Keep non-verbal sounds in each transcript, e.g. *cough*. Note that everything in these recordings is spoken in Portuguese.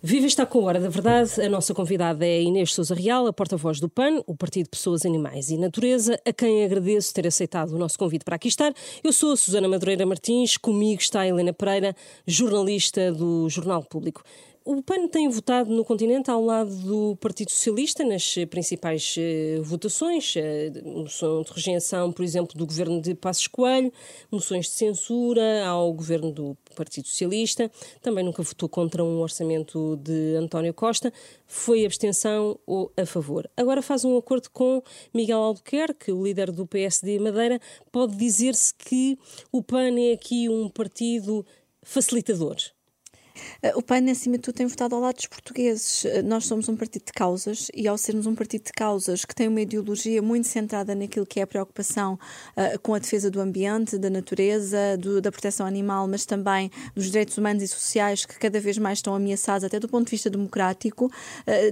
Viva está com Hora da Verdade. A nossa convidada é Inês Souza Real, a porta-voz do PAN, o Partido Pessoas, Animais e Natureza, a quem agradeço ter aceitado o nosso convite para aqui estar. Eu sou a Susana Madureira Martins, comigo está a Helena Pereira, jornalista do Jornal Público. O PAN tem votado no continente ao lado do Partido Socialista nas principais eh, votações, eh, moção de rejeição, por exemplo, do governo de Passos Coelho, moções de censura ao governo do Partido Socialista, também nunca votou contra um orçamento de António Costa, foi abstenção ou a favor. Agora faz um acordo com Miguel Albuquerque, o líder do PSD Madeira. Pode dizer-se que o PAN é aqui um partido facilitador. Eh, o PAN, acima de tudo, tem votado ao lado dos portugueses. Eh, nós somos um partido de causas e, ao sermos um partido de causas que tem uma ideologia muito centrada naquilo que é a preocupação uh, com a defesa do ambiente, da natureza, do, da proteção animal, mas também dos direitos humanos e sociais que cada vez mais estão ameaçados, até do ponto de vista democrático, uh,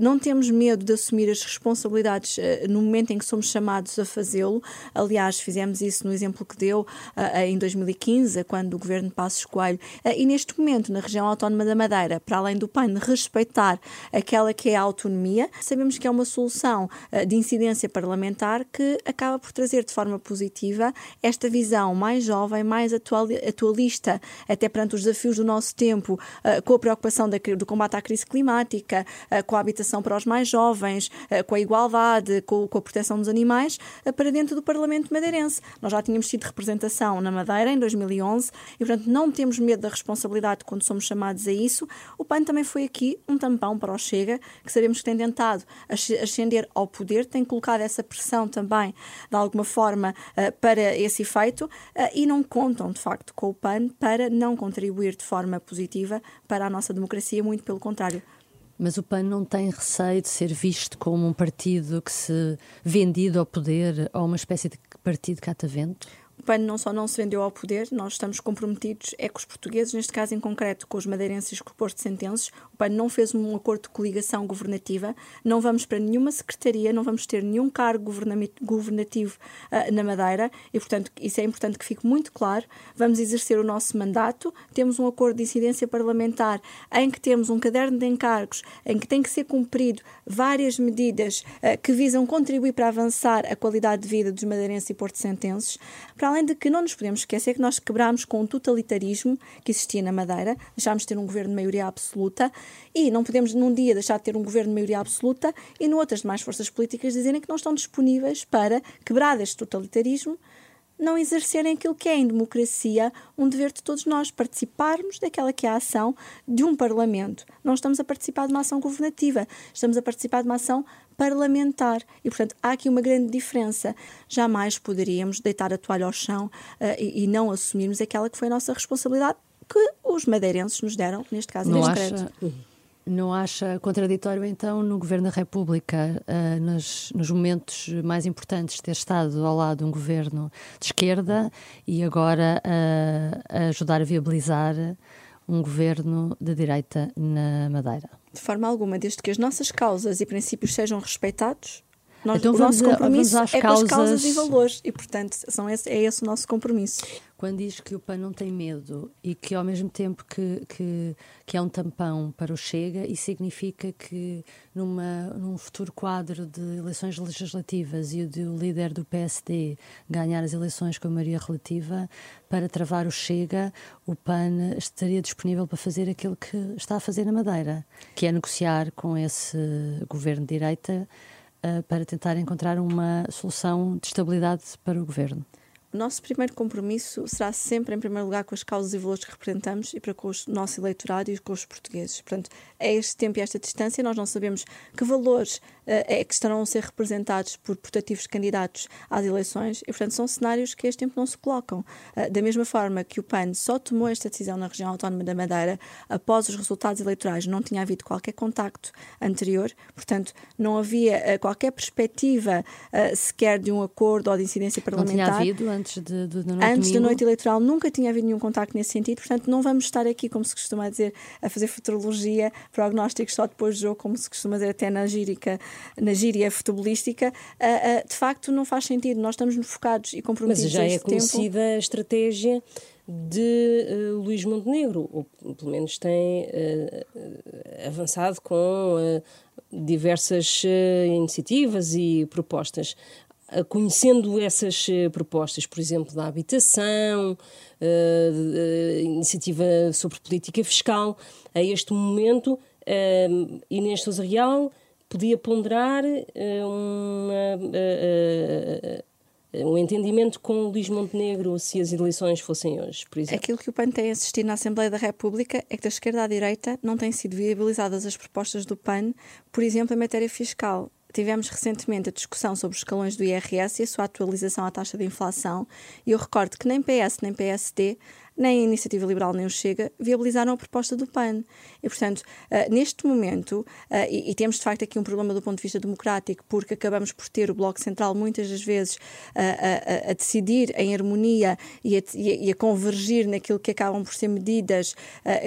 não temos medo de assumir as responsabilidades uh, no momento em que somos chamados a fazê-lo. Aliás, fizemos isso no exemplo que deu em 2015, quando o governo Passos Coelho, e neste momento, na região autónoma Autónoma da Madeira, para além do PAN respeitar aquela que é a autonomia, sabemos que é uma solução uh, de incidência parlamentar que acaba por trazer de forma positiva esta visão mais jovem, mais atual, atualista, até perante os desafios do nosso tempo, uh, com a preocupação do combate à crise climática, uh, com a habitação para os mais jovens, com a igualdade, com, com, a proteção dos animais, para dentro do Parlamento madeirense. Nós já tínhamos tido representação na Madeira em 2011 e, portanto, não temos medo da responsabilidade quando somos chamados a isso, o PAN também foi aqui um tampão para o Chega, que sabemos que tem tentado ascender ao poder, tem colocado essa pressão também, de alguma forma, eh, para esse efeito eh, e não contam, de facto, com o PAN para não contribuir de forma positiva para a nossa democracia, muito pelo contrário. Mas o PAN não tem receio de ser visto como um partido que se vendido ao poder ou uma espécie de partido catavento? PAN não só não se vendeu ao poder, nós estamos comprometidos é com os portugueses, neste caso em concreto com os madeirenses com o Porto Sentenses. O PAN não fez um acordo de coligação governativa, não vamos para nenhuma secretaria, não vamos ter nenhum cargo governativo uh, na Madeira e, portanto, isso é importante que fique muito claro. Vamos exercer o nosso mandato, temos um acordo de incidência parlamentar em que temos um caderno de encargos em que tem que ser cumprido várias medidas uh, que visam contribuir para avançar a qualidade de vida dos madeirenses e porto-sentenses. Para para além de que não nos podemos esquecer que nós quebrámos com o totalitarismo que existia na Madeira, deixámos de ter um governo de maioria absoluta e não podemos num dia deixar de ter um governo de maioria absoluta e no outras demais forças políticas dizerem que não estão disponíveis para quebrar este totalitarismo não exercerem aquilo que é em democracia um dever de todos nós, participarmos daquela que é a ação de um Parlamento. Não estamos a participar de uma ação governativa, estamos a participar de uma ação parlamentar. E, portanto, há aqui uma grande diferença. Jamais poderíamos deitar a toalha ao chão uh, e, e, não assumirmos aquela que foi a nossa responsabilidade que os madeirenses nos deram, neste caso, não neste acha, crédito. Não acha contraditório, então, no Governo da República, uh, nos, nos, momentos mais importantes, ter estado ao lado de um governo de esquerda e agora uh, ajudar a viabilizar um governo de direita na Madeira? De forma alguma, desde que as nossas causas e princípios sejam respeitados, nós, então, o nosso compromisso é causas... com as causas e valores e, portanto, são esse, é esse o nosso compromisso. Quando diz que o PAN não tem medo e que, ao mesmo tempo que, que, que é um tampão para o Chega, isso significa que, numa, num futuro quadro de eleições legislativas e o do líder do PSD ganhar as eleições com a maioria relativa, para travar o Chega, o PAN estaria disponível para fazer aquilo que está a fazer na Madeira, que é negociar com esse governo de direita para tentar encontrar uma solução de estabilidade para o governo? O nosso primeiro compromisso será sempre, em primeiro lugar, com as causas e valores que representamos e para com o nosso eleitorado e com os portugueses. Portanto, a este tempo e a esta distância, nós não sabemos que valores uh, é que estarão a ser representados por portativos candidatos às eleições e, portanto, são cenários que a este tempo não se colocam. Uh, da mesma forma que o PAN só tomou esta decisão na região autónoma da Madeira após os resultados eleitorais, não tinha havido qualquer contacto anterior, portanto, não havia uh, qualquer perspectiva sequer de um acordo ou de incidência parlamentar. Não tinha havido antes de, de, de noite Antes da noite eleitoral nunca tinha havido nenhum contacto nesse sentido, portanto, não vamos estar aqui, como se costuma dizer, a fazer futurologia, prognósticos só depois do jogo, como se costuma dizer até na gírica, na gíria futebolística. Uh, uh, de facto, não faz sentido. Nós estamos focados e comprometidos. Mas já é conhecida tempo. a estratégia de uh, Luís Montenegro, ou pelo menos tem uh, avançado com uh, diversas iniciativas e propostas. Conhecendo essas propostas, por exemplo, da habitação, iniciativa sobre política fiscal, a este momento, Inês Sousa Real podia ponderar uma um entendimento com Luís Montenegro se as eleições fossem hoje, por exemplo? Aquilo que o PAN tem assistido na Assembleia da República é que da esquerda à direita não têm sido viabilizadas as propostas do PAN, por exemplo, em matéria fiscal. Tivemos recentemente a discussão sobre os escalões do IRS e a sua atualização à taxa de inflação, e eu recordo que nem PS nem PSD nem a Iniciativa Liberal nem o Chega viabilizaram a proposta do PAN. E, portanto, uh, neste momento, uh, e, e, temos de facto aqui um problema do ponto de vista democrático, porque acabamos por ter o Bloco Central muitas das vezes uh, a, a, decidir em harmonia e a, e a, convergir naquilo que acabam por ser medidas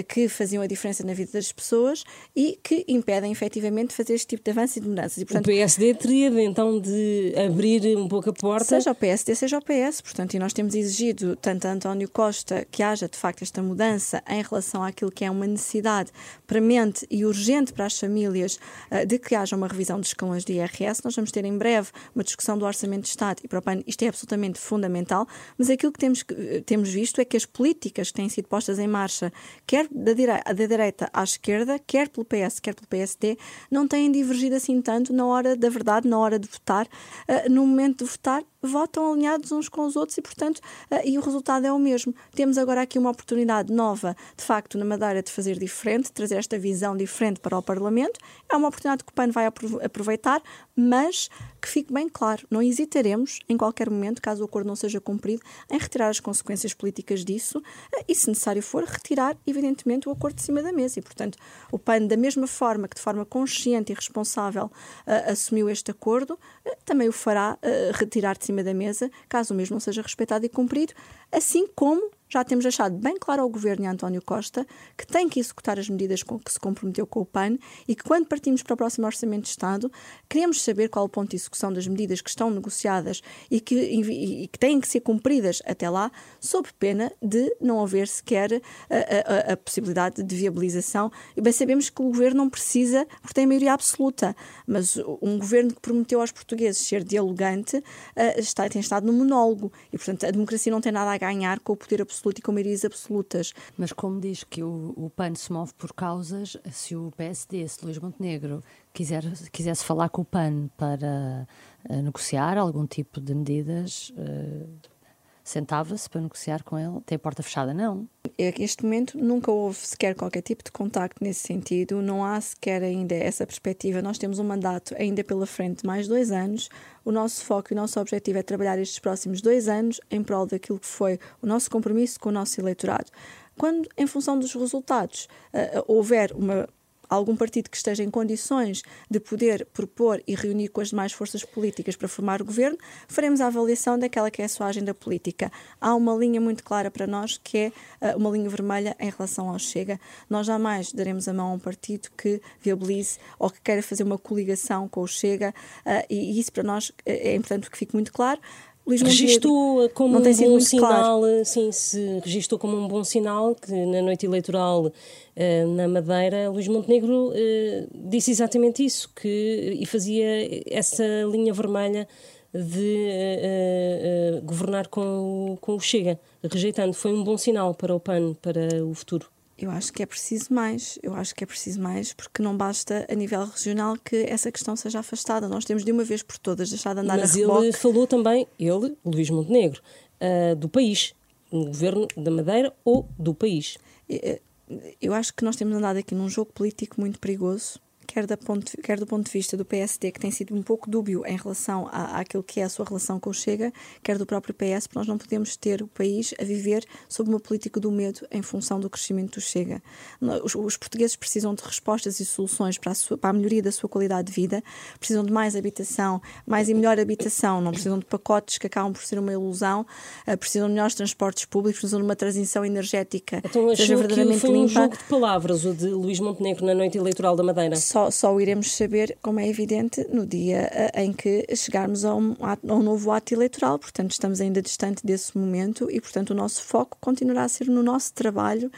que faziam a diferença na vida das pessoas e que impedem efetivamente fazer este tipo de avanços e de mudanças. E, portanto, o PSD teria então de abrir um pouco a porta. Seja o PSD, seja o PS, portanto, e nós temos exigido tanto a António Costa que haja de facto esta mudança em relação àquilo que é uma necessidade premente e urgente para as famílias uh, de que haja uma revisão dos escalões de IRS. Nós vamos ter em breve uma discussão do Orçamento de Estado e para o PAN isto é absolutamente fundamental, mas aquilo que temos, uh, temos visto é que as políticas que têm sido postas em marcha, quer da, da direita à esquerda, quer pelo PS, quer pelo PSD, não têm divergido assim tanto na hora da verdade, na hora de votar. Uh, no momento de votar, votam alinhados uns com os outros e, portanto, uh, e o resultado é o mesmo. Temos agora aqui uma oportunidade nova, de facto, na Madeira, de fazer diferente, trazer esta visão diferente para o Parlamento. É uma oportunidade que o PAN vai aproveitar, mas que fique bem claro, não hesitaremos em qualquer momento, caso o acordo não seja cumprido, em retirar as consequências políticas disso uh, e, se necessário for, retirar, evidentemente, o acordo de cima da mesa. E, portanto, o PAN, da mesma forma que de forma consciente e responsável uh, assumiu este acordo, também o fará retirar de cima da mesa, caso o mesmo não seja respeitado e cumprido, assim como já temos deixado bem claro ao Governo e a António Costa que tem que executar as medidas com que se comprometeu com o PAN e que, quando partimos para o próximo Orçamento de Estado, queremos saber qual o ponto de execução das medidas que estão negociadas e que, e que têm que ser cumpridas até lá, sob pena de não haver sequer a, a, a possibilidade de viabilização. E bem sabemos que o Governo não precisa, porque tem maioria absoluta, mas um Governo que prometeu aos portugueses ser dialogante uh, está, tem estado no monólogo e, portanto, a democracia não tem nada a ganhar com o poder absoluto absoluto e com maiorias absolutas. Mas como diz que o, o PAN se move por causas, se o PSD, se Luís Montenegro quiser, quisesse falar com o PAN para uh, negociar algum tipo de medidas, uh, sentava-se para negociar com ele? Tem a porta fechada? Não. Neste momento nunca houve sequer qualquer tipo de contacto nesse sentido, não há sequer ainda essa perspectiva. Nós temos um mandato ainda pela frente de mais dois anos. O nosso foco e o nosso objetivo é trabalhar estes próximos dois anos em prol daquilo que foi o nosso compromisso com o nosso eleitorado. Quando, em função dos resultados, uh, houver uma algum partido que esteja em condições de poder propor e reunir com as demais forças políticas para formar o governo, faremos a avaliação daquela que é a sua agenda política. Há uma linha muito clara para nós que é uh, uma linha vermelha em relação ao Chega. Nós jamais daremos a mão a um partido que viabilize ou que queira fazer uma coligação com o Chega uh, e, isso para nós é, é importante que fique muito claro. Luís registou como um bom sinal, claro. sim, se registou como um bom sinal que na noite eleitoral uh, na Madeira, Luís Montenegro uh, disse exatamente isso, que e fazia essa linha vermelha de governar com, com o Chega, rejeitando. Foi um bom sinal para o PAN, para o futuro. Eu acho que é preciso mais, eu acho que é preciso mais, porque não basta a nível regional que essa questão seja afastada. Nós temos de uma vez por todas deixar de andar Mas a reboque. ele falou também, ele, Luís Montenegro, uh, do país, no governo da Madeira ou do país. Eh, eu acho que nós temos andado aqui num jogo político muito perigoso quer, da ponto, quer do ponto de vista do PSD, que tem sido um pouco dúbio em relação à, àquilo que é a sua relação com o Chega, quer do próprio PS, porque nós não podemos ter o país a viver sob uma política do medo em função do crescimento do Chega. Os, os portugueses precisam de respostas e soluções para a, sua, para a melhoria da sua qualidade de vida, precisam de mais habitação, mais e melhor habitação, não precisam de pacotes que acabam por ser uma ilusão, uh, precisam de melhores transportes públicos, precisam de uma transição energética então, seja verdadeiramente que foi limpa. um jogo de palavras o de Luís Montenegro na noite eleitoral da Madeira? Só só, só o iremos saber, como é evidente, no dia em que chegarmos a um, a um novo ato eleitoral. Portanto, estamos ainda distante desse momento e, portanto, o nosso foco continuará a ser no nosso trabalho.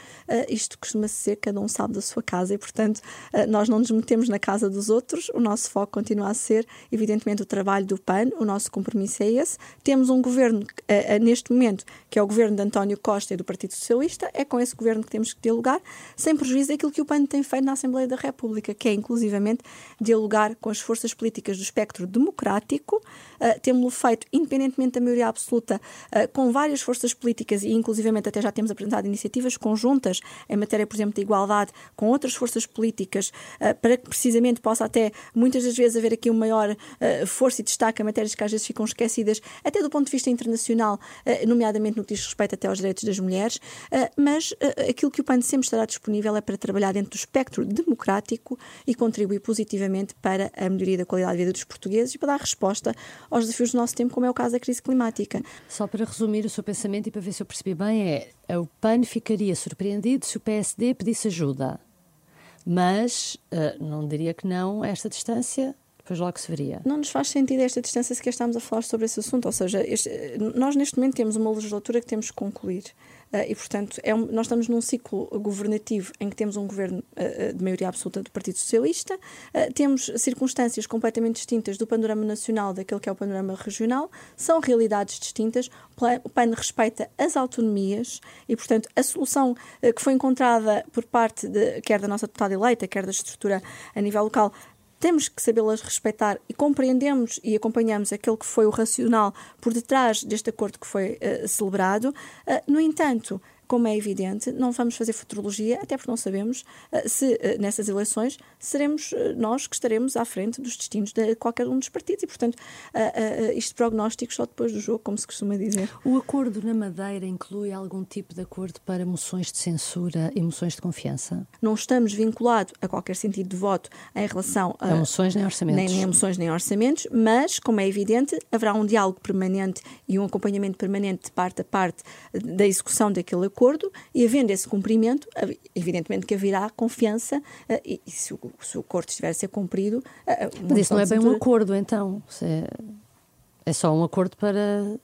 isto costuma ser, cada um sabe da sua casa e, portanto, nós não nos metemos na casa dos outros. O nosso foco continua a ser, evidentemente, o trabalho do PAN. O nosso compromisso é esse. Temos um governo, neste momento, que é o governo de António Costa e do Partido Socialista. É com esse governo que temos que dialogar, sem prejuízo daquilo que o PAN tem feito na Assembleia da República, que é inclusivamente dialogar com as forças políticas do espectro democrático. Uh, Temos-lo feito independentemente da maioria absoluta, uh, com várias forças políticas e inclusivamente até já temos apresentado iniciativas conjuntas em matéria, por exemplo, de igualdade com outras forças políticas, uh, para que precisamente possa até muitas das vezes haver aqui uma maior força e destaque a matérias que às vezes ficam esquecidas, até do ponto de vista internacional, nomeadamente no que diz respeito até aos direitos das mulheres, mas aquilo que o PAN sempre estará disponível é para trabalhar dentro do espectro democrático e contribuir positivamente para a melhoria da qualidade de vida dos portugueses e para dar resposta aos desafios do nosso tempo, como é o caso da crise climática. Só para resumir o seu pensamento e para ver se eu percebi bem, é o PAN ficaria surpreendido se o PSD pedisse ajuda. Mas uh, não diria que não a esta distância, depois logo se veria. Não nos faz sentido esta distância se estamos a falar sobre esse assunto. Ou seja, este, nós neste momento temos uma legislatura que temos que concluir. Uh, e, portanto, é um, nós estamos num ciclo governativo em que temos um governo uh, de maioria absoluta do Partido Socialista, temos circunstâncias completamente distintas do panorama nacional daquele que é o panorama regional, são realidades distintas. O PAN respeita as autonomias e, portanto, a solução que foi encontrada por parte de, quer da nossa deputada eleita, quer da estrutura a nível local, temos que sabê-las respeitar e compreendemos e acompanhamos aquele que foi o racional por detrás deste acordo que foi uh, celebrado. Uh, no entanto, como é evidente, não vamos fazer futurologia, até porque não sabemos uh, se uh, nessas eleições seremos uh, nós que estaremos à frente dos destinos de qualquer um dos partidos e, portanto, isto prognóstico só depois do jogo, como se costuma dizer. O acordo na Madeira inclui algum tipo de acordo para moções de censura e moções de confiança? Não estamos vinculados a qualquer sentido de voto em relação a, a moções nem orçamentos. Nem, nem moções nem orçamentos, mas, como é evidente, haverá um diálogo permanente e um acompanhamento permanente de parte a parte da execução daquele acordo acordo e, havendo esse cumprimento, evidentemente que haverá confiança uh, e, e se, o, se, o, acordo estiver a ser cumprido. Uh, Mas isso não é bem um acordo, então. É, é só um acordo para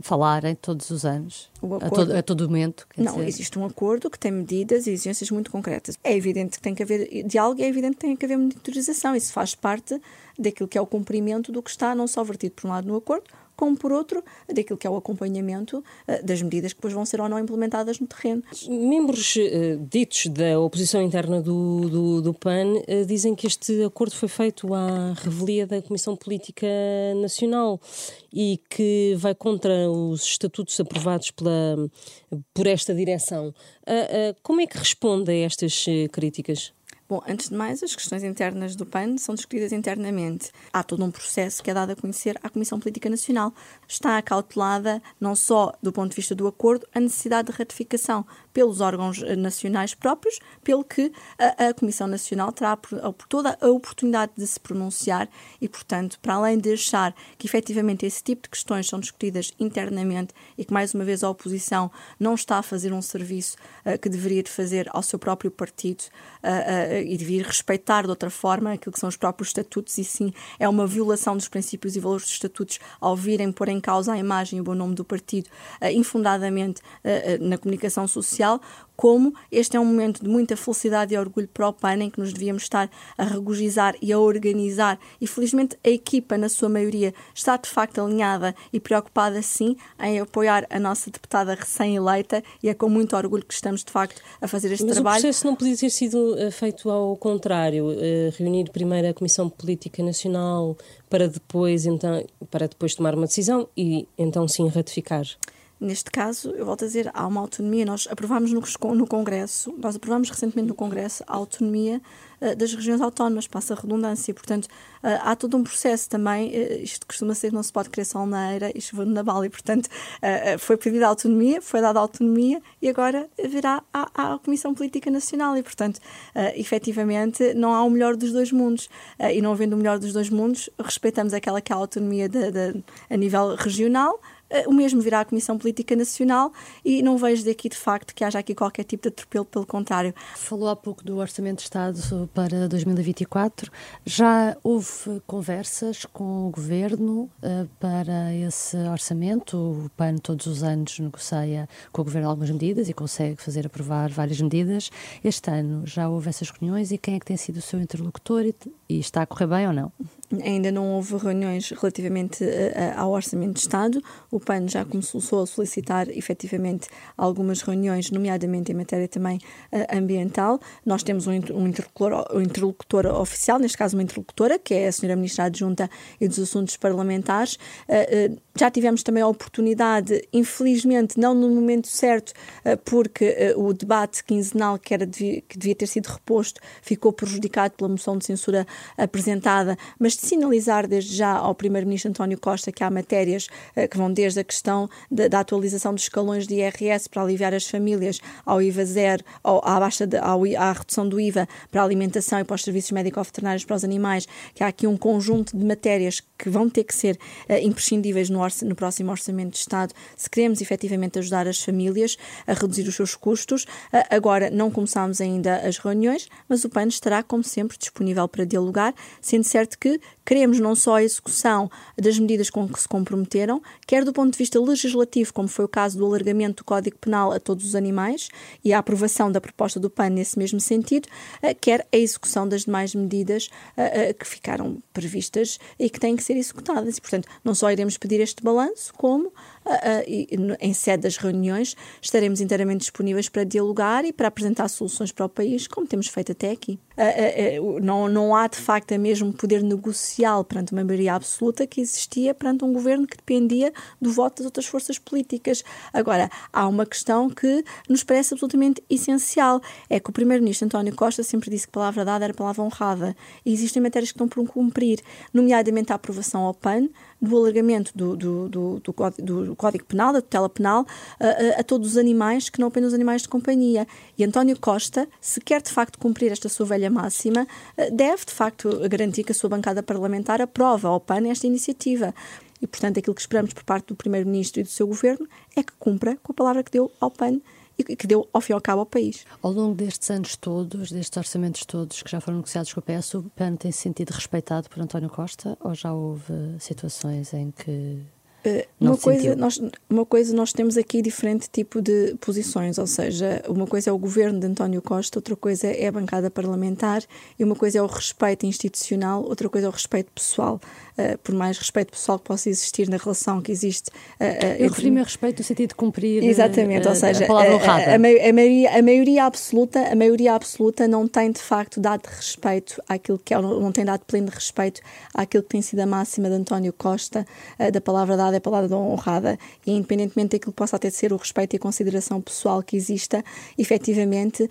falarem todos os anos, acordo, a, todo, a todo momento. não, dizer... existe um acordo que tem medidas e exigências muito concretas. É evidente que tem que haver diálogo e é evidente que tem que haver monitorização. Isso faz parte daquilo que é o cumprimento do que está não só vertido por um lado no acordo, como por outro, daquilo que é o acompanhamento uh, das medidas que depois vão ser ou não implementadas no terreno. Membros uh, ditos da oposição interna do, do, do PAN uh, dizem que este acordo foi feito à revelia da Comissão Política Nacional e que vai contra os estatutos aprovados pela, por esta direção. como é que responde a estas críticas? Bom, antes de mais, as questões internas do PAN são discutidas internamente. Há todo um processo que é dado a conhecer à Comissão Política Nacional. Está acautelada, não só do ponto de vista do acordo, a necessidade de ratificação pelos órgãos eh, nacionais próprios, pelo que a, a Comissão Nacional terá toda a oportunidade de se pronunciar e, portanto, para além de achar que efetivamente esse tipo de questões são discutidas internamente e que, mais uma vez, a oposição não está a fazer um serviço uh, que deveria de fazer ao seu próprio partido. Uh, uh, e devia respeitar de outra forma aquilo que são os próprios estatutos, e sim é uma violação dos princípios e valores dos estatutos ao virem pôr em causa a imagem e o bom nome do partido uh, infundadamente uh, na comunicação social, como este é um momento de muita felicidade e orgulho para o PAN, em que nos devíamos estar a regozijar e a organizar, e felizmente a equipa, na sua maioria, está de facto alinhada e preocupada, sim, em apoiar a nossa deputada recém-eleita, e é com muito orgulho que estamos de facto a fazer este Mas trabalho. Mas o processo não podia ter sido uh, feito ao contrário, uh, reunir primeiro a Comissão Política Nacional para depois, então, para depois tomar uma decisão e então sim ratificar. Neste caso, eu volto a dizer, há uma autonomia. Nós aprovámos no, no Congresso, nós aprovámos recentemente no Congresso a autonomia uh, das regiões autónomas, passa a redundância. Portanto, uh, há todo um processo também. Uh, isto costuma ser que não se pode querer sol na eira e chover na bala. E, portanto, foi pedida autonomia, foi dada autonomia e agora virá à, à Comissão Política Nacional. E, portanto, efetivamente, não há o melhor dos dois mundos. e não havendo o melhor dos dois mundos, respeitamos aquela que é a autonomia de, de, a nível regional o mesmo virá à Comissão Política Nacional e não vejo daqui de facto que haja aqui qualquer tipo de atropelo, pelo contrário. Falou há pouco do Orçamento de Estado para 2024. Já houve conversas com o Governo uh, para esse orçamento? O PAN todos os anos negocia com o Governo algumas medidas e consegue fazer aprovar várias medidas. Este ano já houve essas reuniões e quem é que tem sido o seu interlocutor e, e está a correr bem ou não? Ainda não houve reuniões relativamente uh, ao Orçamento de Estado. O PAN já começou a solicitar efetivamente algumas reuniões, nomeadamente em matéria também uh, ambiental. Nós temos um, interlocutor, um interlocutor oficial, neste caso uma interlocutora, que é a Sra. Ministra Adjunta e dos Assuntos Parlamentares. Já tivemos também a oportunidade, infelizmente, não no momento certo, porque o debate quinzenal que, era, que devia ter sido reposto ficou prejudicado pela moção de censura apresentada, mas de sinalizar desde já ao Primeiro-Ministro António Costa que há matérias uh, que vão desde a questão de, da atualização dos escalões de IRS para aliviar as famílias ao IVA zero, ao, à, baixa de, ao, à redução do IVA para a alimentação e para os serviços médico-veterinários para os animais, que há aqui um conjunto de matérias que vão ter que ser uh, imprescindíveis no, no próximo Orçamento de Estado se queremos efetivamente ajudar as famílias a reduzir os seus custos. Uh, agora, não começámos ainda as reuniões, mas o PAN estará, como sempre, disponível para dialogar, sendo certo que queremos não só a execução das medidas com que se comprometeram, quer do ponto de vista legislativo, como foi o caso do alargamento do Código Penal a todos os animais e a aprovação da proposta do PAN nesse mesmo sentido, eh, quer a execução das demais medidas eh, eh, que ficaram previstas e que têm que ser executadas. E, portanto, não só iremos pedir este balanço, como em sede das reuniões estaremos inteiramente disponíveis para dialogar e para apresentar soluções para o país, como temos feito até aqui. Não, não há, de facto, a mesmo poder negocial perante uma maioria absoluta que existia perante um governo que dependia do voto das outras forças políticas. Agora, há uma questão que nos parece absolutamente essencial: é que o Primeiro-Ministro António Costa sempre disse que palavra dada era palavra honrada. E existem matérias que estão por cumprir, nomeadamente a aprovação ao PAN, do alargamento do, do, do, do, do Código Penal, da tutela penal, a, a, a, todos os animais, que não apenas os animais de companhia. E António Costa, se quer de facto cumprir esta sua velha máxima, eh, deve de facto garantir que a sua bancada parlamentar aprova ao PAN esta iniciativa. E, portanto, aquilo que esperamos por parte do Primeiro-Ministro e do seu governo é que cumpra com a palavra que deu ao PAN e que deu, ao fim e ao cabo, ao país. Ao longo destes anos todos, destes orçamentos todos que já foram negociados com o PS, o PAN tem se sentido respeitado por António Costa ou já houve situações em que Uh, uma, coisa, nós, uma coisa, nós temos aqui diferente tipo de posições, ou seja, uma coisa é o governo de António Costa, outra coisa é a bancada parlamentar e uma coisa é o respeito institucional, outra coisa é o respeito pessoal. Uh, por mais respeito pessoal que possa existir na relação que existe. Uh, Eu referi-me a respeito no sentido de cumprir Exatamente, ou seja, a palavra honrada. A, a, a, maioria, a, maioria, absoluta, a maioria absoluta não tem de facto dado respeito àquilo que é, não, tem dado pleno respeito àquilo que tem sido a máxima de António Costa, da palavra dada é palavra honrada, e independentemente daquilo que possa até ser o respeito e a consideração pessoal que exista, efetivamente,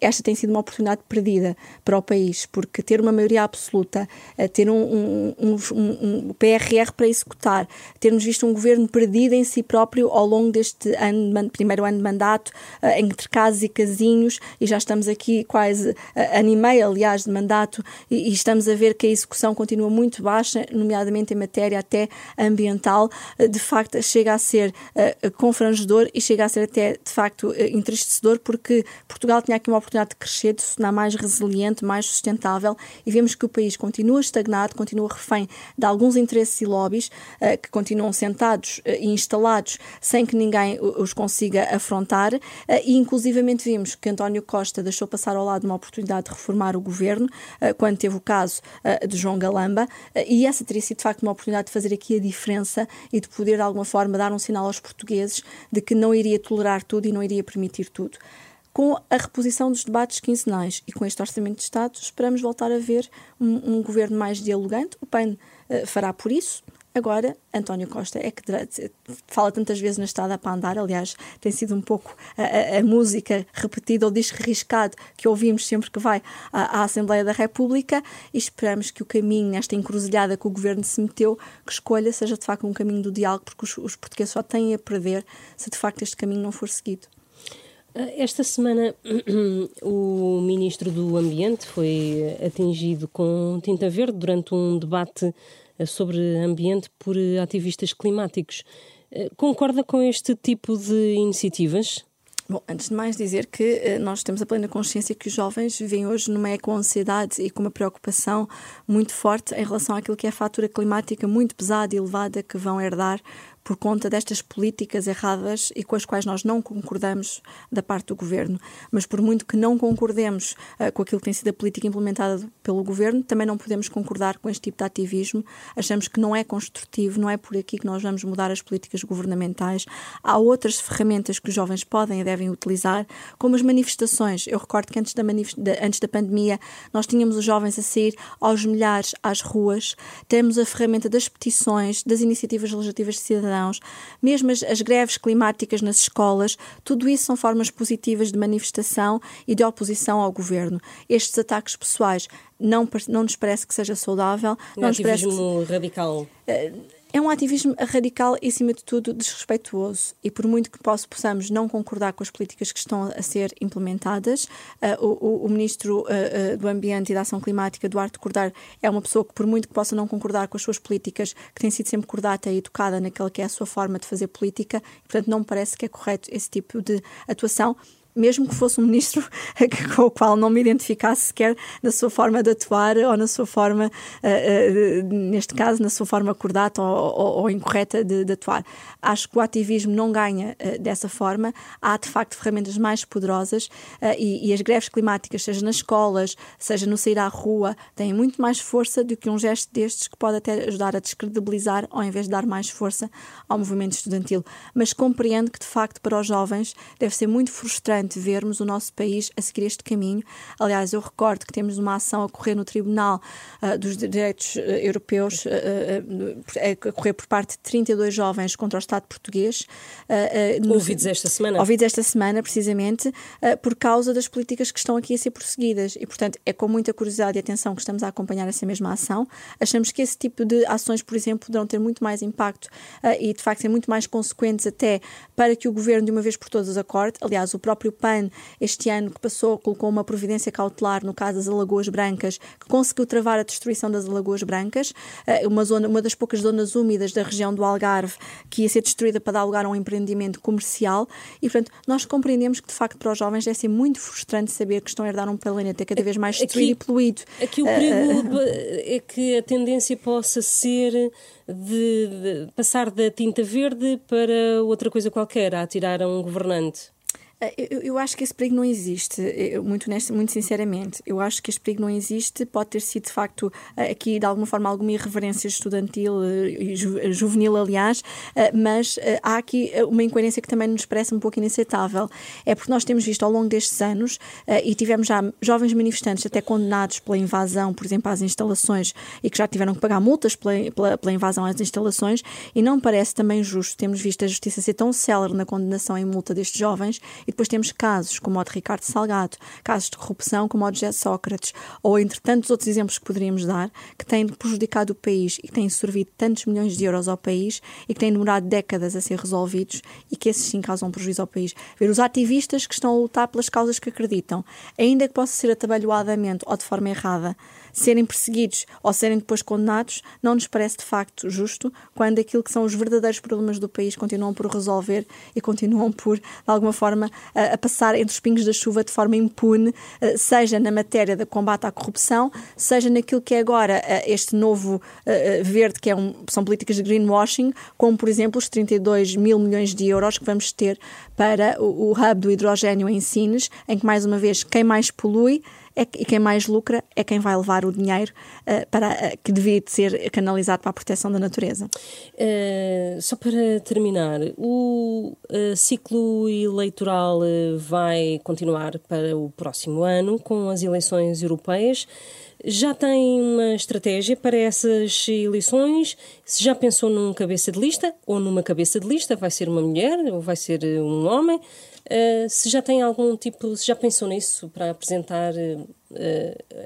esta tem sido uma oportunidade perdida para o país, porque ter uma maioria absoluta, ter um, um, um um, um, PRR para executar, termos visto um governo perdido em si próprio ao longo deste ano, primeiro ano de mandato, uh, entre casos e casinhos, e já estamos aqui quase uh, ano e meio, aliás, de mandato, e, e, estamos a ver que a execução continua muito baixa, nomeadamente em matéria até ambiental, uh, de facto chega a ser uh, confrangedor e chega a ser até, de facto, entristecedor, porque Portugal tinha aqui uma oportunidade de crescer, de se tornar mais resiliente, mais sustentável, e vemos que o país continua estagnado, continua refém de alguns interesses e lobbies uh, que continuam sentados uh, e instalados sem que ninguém os consiga afrontar. Uh, e inclusivamente vimos que António Costa deixou passar ao lado uma oportunidade de reformar o governo quando teve o caso de João Galamba. E essa teria sido de facto uma oportunidade de fazer aqui a diferença e de poder de alguma forma dar um sinal aos portugueses de que não iria tolerar tudo e não iria permitir tudo com a reposição dos debates quinzenais e com este Orçamento de Estado, esperamos voltar a ver um, um governo mais dialogante. O PAN uh, fará por isso. Agora, António Costa é que fala tantas vezes na estrada para andar, aliás, tem sido um pouco a, a, música repetida ou disco riscado que ouvimos sempre que vai à, à, Assembleia da República e esperamos que o caminho, nesta encruzilhada que o governo se meteu, que escolha seja de facto um caminho do diálogo, porque os, os portugueses só têm a perder se de facto este caminho não for seguido. Ah, esta semana, *clears throat* o Ministro do Ambiente foi atingido com tinta verde durante um debate ah, sobre ambiente por ativistas climáticos. Concorda com este tipo de iniciativas? Bom, antes de mais dizer que nós temos a plena consciência que os jovens vivem hoje numa eco-ansiedade e com uma preocupação muito forte em relação àquilo que é a fatura climática muito pesada e elevada que vão herdar por conta destas políticas erradas e com as quais nós não concordamos da parte do governo. Mas por muito que não concordemos uh, com aquilo que tem sido a política implementada pelo governo, também não podemos concordar com este tipo de ativismo. Achamos que não é construtivo, não é por aqui que nós vamos mudar as políticas governamentais. Há outras ferramentas que os jovens podem e devem utilizar, como as manifestações. Eu recordo que antes da, antes da pandemia nós tínhamos os jovens a sair aos milhares às ruas. Temos a ferramenta das petições, das iniciativas legislativas de cidadãos cidadãos, mesmo as, as greves climáticas nas escolas, tudo isso são formas positivas de manifestação e de oposição ao governo. Estes ataques pessoais não, não nos parece que seja saudável. Um não ativismo nos parece que, radical. Uh, é um ativismo radical e, acima de tudo, desrespeituoso. E por muito que possamos não concordar com as políticas que estão a ser implementadas, uh, o, o, Ministro uh, uh, do Ambiente e da Ação Climática, Duarte Cordar, é uma pessoa que, por muito que possa não concordar com as suas políticas, que tem sido sempre cordata e educada naquela que é a sua forma de fazer política, e, portanto, não me parece que é correto esse tipo de atuação mesmo que fosse um ministro *laughs* com o qual não me identificasse sequer na sua forma de atuar ou na sua forma, uh, uh, neste caso, na sua forma cordata ou, ou, ou incorreta de, de, atuar. Acho que o ativismo não ganha uh, dessa forma. Há, de facto, ferramentas mais poderosas e, e, as greves climáticas, seja nas escolas, seja no sair à rua, têm muito mais força do que um gesto destes que pode até ajudar a descredibilizar ao invés de dar mais força ao movimento estudantil. Mas compreendo que, de facto, para os jovens deve ser muito frustrante importante vermos o nosso país a seguir este caminho. Aliás, eu recordo que temos uma ação a correr no Tribunal uh, dos Direitos uh, Europeus, uh, a correr por parte de 32 jovens contra o Estado português. ouvidos esta semana. Ouvidos esta semana, precisamente, por causa das políticas que estão aqui a ser prosseguidas. E, portanto, é com muita curiosidade e atenção que estamos a acompanhar essa mesma ação. Achamos que esse tipo de ações, por exemplo, poderão ter muito mais impacto e, de facto, ser muito mais consequentes até para que o governo, de uma vez por todas, acorde. Aliás, o próprio PAN, este ano que passou, colocou uma providência cautelar no caso das Alagoas Brancas, que conseguiu travar a destruição das Alagoas Brancas, eh, uma, zona, uma das poucas zonas úmidas da região do Algarve que ia ser destruída para dar lugar a um empreendimento comercial. E, portanto, nós compreendemos que, de facto, para os jovens deve ser muito frustrante saber que estão a herdar um planeta cada vez mais destruído aqui, e poluído. Aqui o perigo uh, é que a tendência possa ser de, de passar da tinta verde para outra coisa qualquer, a atirar a um governante. Eh, eu, eu, acho que esse perigo não existe, eu, muito, muito sinceramente. Eu acho que este perigo não existe. Pode ter sido, de facto, eh, aqui, de alguma forma, alguma irreverência estudantil, eh, ju, juvenil, aliás, mas há aqui uma incoerência que também nos parece um pouco inaceitável. É porque nós temos visto ao longo destes anos, e tivemos já jovens manifestantes até condenados pela invasão, por exemplo, às instalações, e que já tiveram que pagar multas pela, pela, pela invasão às instalações, e não parece também justo. Temos visto a justiça ser tão célere na condenação em multa destes jovens e depois temos casos como o de Ricardo Salgado, casos de corrupção como o de José Sócrates, ou entre tantos outros exemplos que poderíamos dar, que têm prejudicado o país e que têm servido tantos milhões de euros ao país e que têm demorado décadas a ser resolvidos e que esses sim causam prejuízo ao país. Ver os ativistas que estão a lutar pelas causas que acreditam, ainda que possa ser atabalhoadamente ou de forma errada, serem perseguidos ou serem depois condenados, não nos parece de facto justo quando aquilo que são os verdadeiros problemas do país continuam por resolver e continuam por, de alguma forma, a, a passar entre os pingos da chuva de forma impune, eh, seja na matéria de combate à corrupção, seja naquilo que é agora eh, este novo eh, verde, que é um, são políticas de greenwashing, como, por exemplo, os 32 mil milhões de euros que vamos ter para o, o hub do hidrogênio em Sines, em que, mais uma vez, quem mais polui é, e quem mais lucra é quem vai levar o dinheiro uh, para, uh, que devia de ser canalizado para a proteção da natureza. Uh, só para terminar, o ciclo eleitoral vai continuar para o próximo ano com as eleições europeias. Já tem uma estratégia para essas eleições? Se já pensou num cabeça de lista ou numa cabeça de lista? Vai ser uma mulher ou vai ser um homem? Uh, se já tem algum tipo, se já pensou nisso para apresentar uh,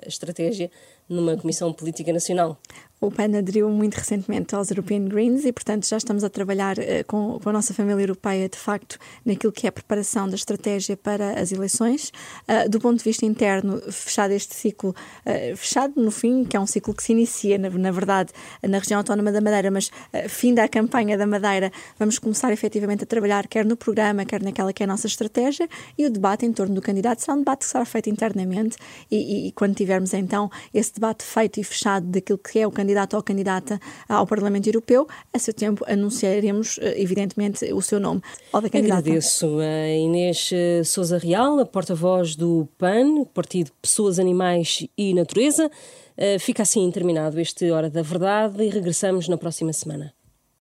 a estratégia numa Comissão Política Nacional. O PAN aderiu muito recentemente aos European Greens e, portanto, já estamos a trabalhar uh, com, com, a nossa família europeia, de facto, naquilo que é a preparação da estratégia para as eleições. Uh, do ponto de vista interno, fechado este ciclo, uh, fechado no fim, que é um ciclo que se inicia, na, na verdade, na região autónoma da Madeira, mas fim da campanha da Madeira, vamos começar efetivamente a trabalhar quer no programa, quer naquela que é a nossa estratégia e o debate em torno do candidato será um debate que será feito internamente e, e, e quando tivermos então esse debate feito e fechado daquilo que é o candidato candidato ou candidata ao Parlamento Europeu, a seu tempo anunciaremos, eh, evidentemente, o seu nome da. Agradeço a Inês eh, Souza Real, a porta-voz do PAN, Partido Pessoas, Animais e Natureza. Eh, fica assim terminado este Hora da Verdade e regressamos na próxima semana.